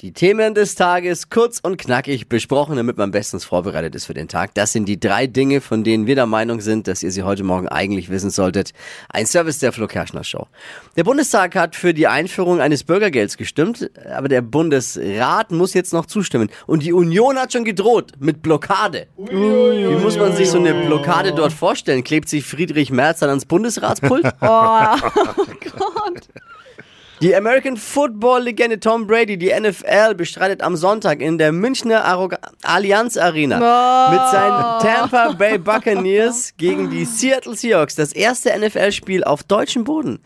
Die Themen des Tages kurz und knackig besprochen, damit man bestens vorbereitet ist für den Tag. Das sind die drei Dinge, von denen wir der Meinung sind, dass ihr sie heute Morgen eigentlich wissen solltet. Ein Service der Flo Kerschner Show. Der Bundestag hat für die Einführung eines Bürgergelds gestimmt, aber der Bundesrat muss jetzt noch zustimmen. Und die Union hat schon gedroht mit Blockade. Wie muss man sich so eine Blockade dort vorstellen? Klebt sich Friedrich Merz dann ans Bundesratspult? Die American Football Legende Tom Brady, die NFL, bestreitet am Sonntag in der Münchner Arroga Allianz Arena mit seinen Tampa Bay Buccaneers gegen die Seattle Seahawks das erste NFL-Spiel auf deutschem Boden.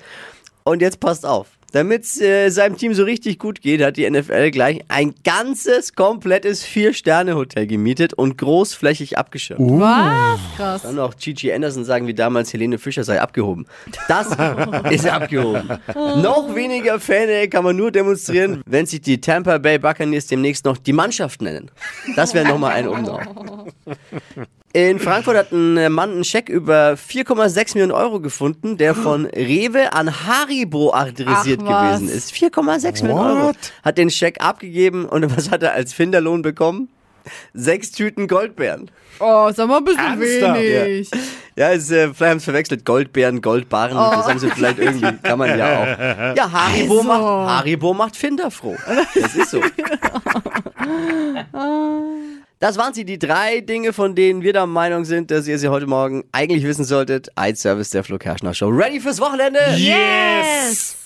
Und jetzt passt auf. Damit es äh, seinem Team so richtig gut geht, hat die NFL gleich ein ganzes, komplettes Vier-Sterne-Hotel gemietet und großflächig abgeschirmt. Was? Krass. Dann noch Gigi Anderson sagen, wie damals Helene Fischer sei abgehoben. Das ist abgehoben. noch weniger Fäne kann man nur demonstrieren, wenn sich die Tampa Bay Buccaneers demnächst noch die Mannschaft nennen. Das wäre nochmal ein Umlauf. In Frankfurt hat ein Mann einen Scheck über 4,6 Millionen Euro gefunden, der von Rewe an Haribo adressiert gewesen ist. 4,6 Millionen Euro. Hat den Scheck abgegeben und was hat er als Finderlohn bekommen? Sechs Tüten Goldbeeren. Oh, sag mal ein bisschen Ernsthaft? wenig. Ja, es, äh, vielleicht haben sie verwechselt. Goldbeeren, Goldbarren. Das haben sie vielleicht irgendwie, kann man ja auch. Ja, Haribo, Also. macht, Haribo macht Finder froh. Das ist so. Das waren sie, die drei Dinge, von denen wir der Meinung sind, dass ihr sie heute Morgen eigentlich wissen solltet. Ein Service der Flo Kerschner Show. Ready fürs Wochenende? Yes!